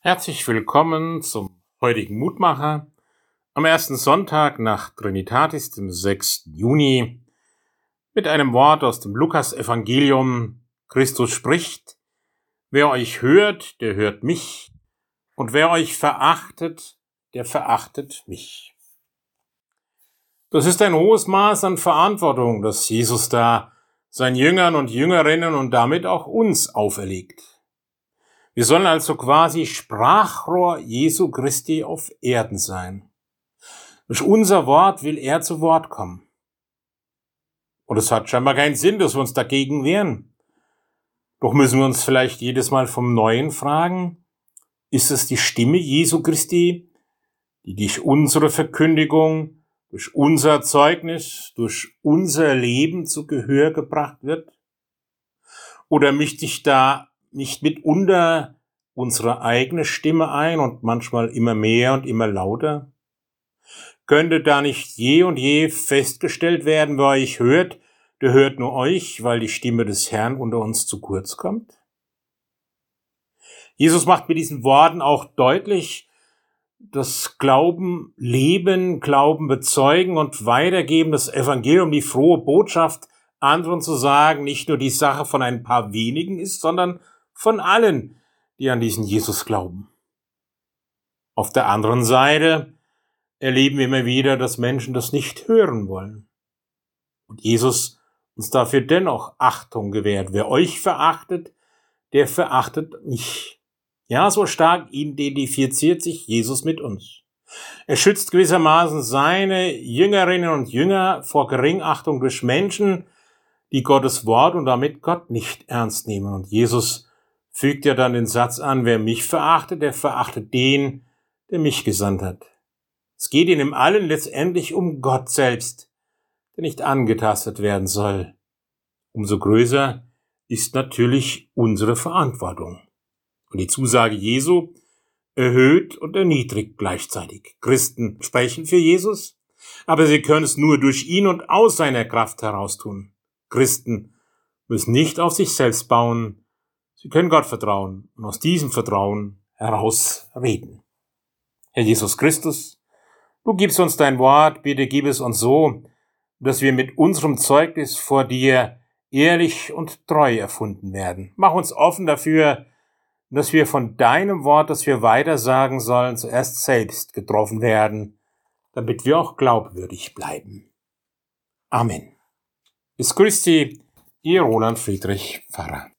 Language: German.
Herzlich willkommen zum heutigen Mutmacher am ersten Sonntag nach Trinitatis, dem 6. Juni, mit einem Wort aus dem Lukas-Evangelium. Christus spricht, wer euch hört, der hört mich, und wer euch verachtet, der verachtet mich. Das ist ein hohes Maß an Verantwortung, das Jesus da seinen Jüngern und Jüngerinnen und damit auch uns auferlegt. Wir sollen also quasi Sprachrohr Jesu Christi auf Erden sein. Durch unser Wort will er zu Wort kommen. Und es hat scheinbar keinen Sinn, dass wir uns dagegen wehren. Doch müssen wir uns vielleicht jedes Mal vom Neuen fragen, ist es die Stimme Jesu Christi, die durch unsere Verkündigung, durch unser Zeugnis, durch unser Leben zu Gehör gebracht wird? Oder mischt sich da nicht mitunter unsere eigene Stimme ein und manchmal immer mehr und immer lauter? Könnte da nicht je und je festgestellt werden, wer euch hört, der hört nur euch, weil die Stimme des Herrn unter uns zu kurz kommt? Jesus macht mit diesen Worten auch deutlich, dass Glauben leben, Glauben bezeugen und weitergeben, das Evangelium, die frohe Botschaft anderen zu sagen, nicht nur die Sache von ein paar wenigen ist, sondern von allen, die an diesen Jesus glauben. Auf der anderen Seite erleben wir immer wieder, dass Menschen das nicht hören wollen. Und Jesus uns dafür dennoch Achtung gewährt. Wer euch verachtet, der verachtet mich. Ja, so stark identifiziert sich Jesus mit uns. Er schützt gewissermaßen seine Jüngerinnen und Jünger vor Geringachtung durch Menschen, die Gottes Wort und damit Gott nicht ernst nehmen. Und Jesus fügt er dann den Satz an, wer mich verachtet, der verachtet den, der mich gesandt hat. Es geht in dem allen letztendlich um Gott selbst, der nicht angetastet werden soll. Umso größer ist natürlich unsere Verantwortung. Und die Zusage Jesu erhöht und erniedrigt gleichzeitig. Christen sprechen für Jesus, aber sie können es nur durch ihn und aus seiner Kraft heraus tun. Christen müssen nicht auf sich selbst bauen, Sie können Gott vertrauen und aus diesem Vertrauen heraus reden. Herr Jesus Christus, du gibst uns dein Wort, bitte gib es uns so, dass wir mit unserem Zeugnis vor dir ehrlich und treu erfunden werden. Mach uns offen dafür, dass wir von deinem Wort, das wir weitersagen sollen, zuerst selbst getroffen werden, damit wir auch glaubwürdig bleiben. Amen. Bis Christi, ihr Roland Friedrich Pfarrer.